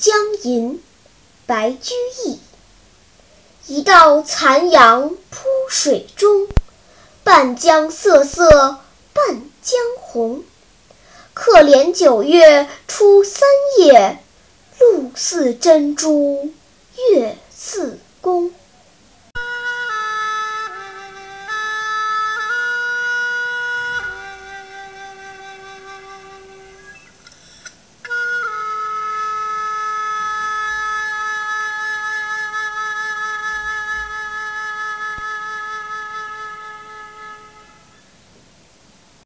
江吟白居易。一道残阳铺水中半江瑟瑟半江红。可怜九月初三夜露似真珠月似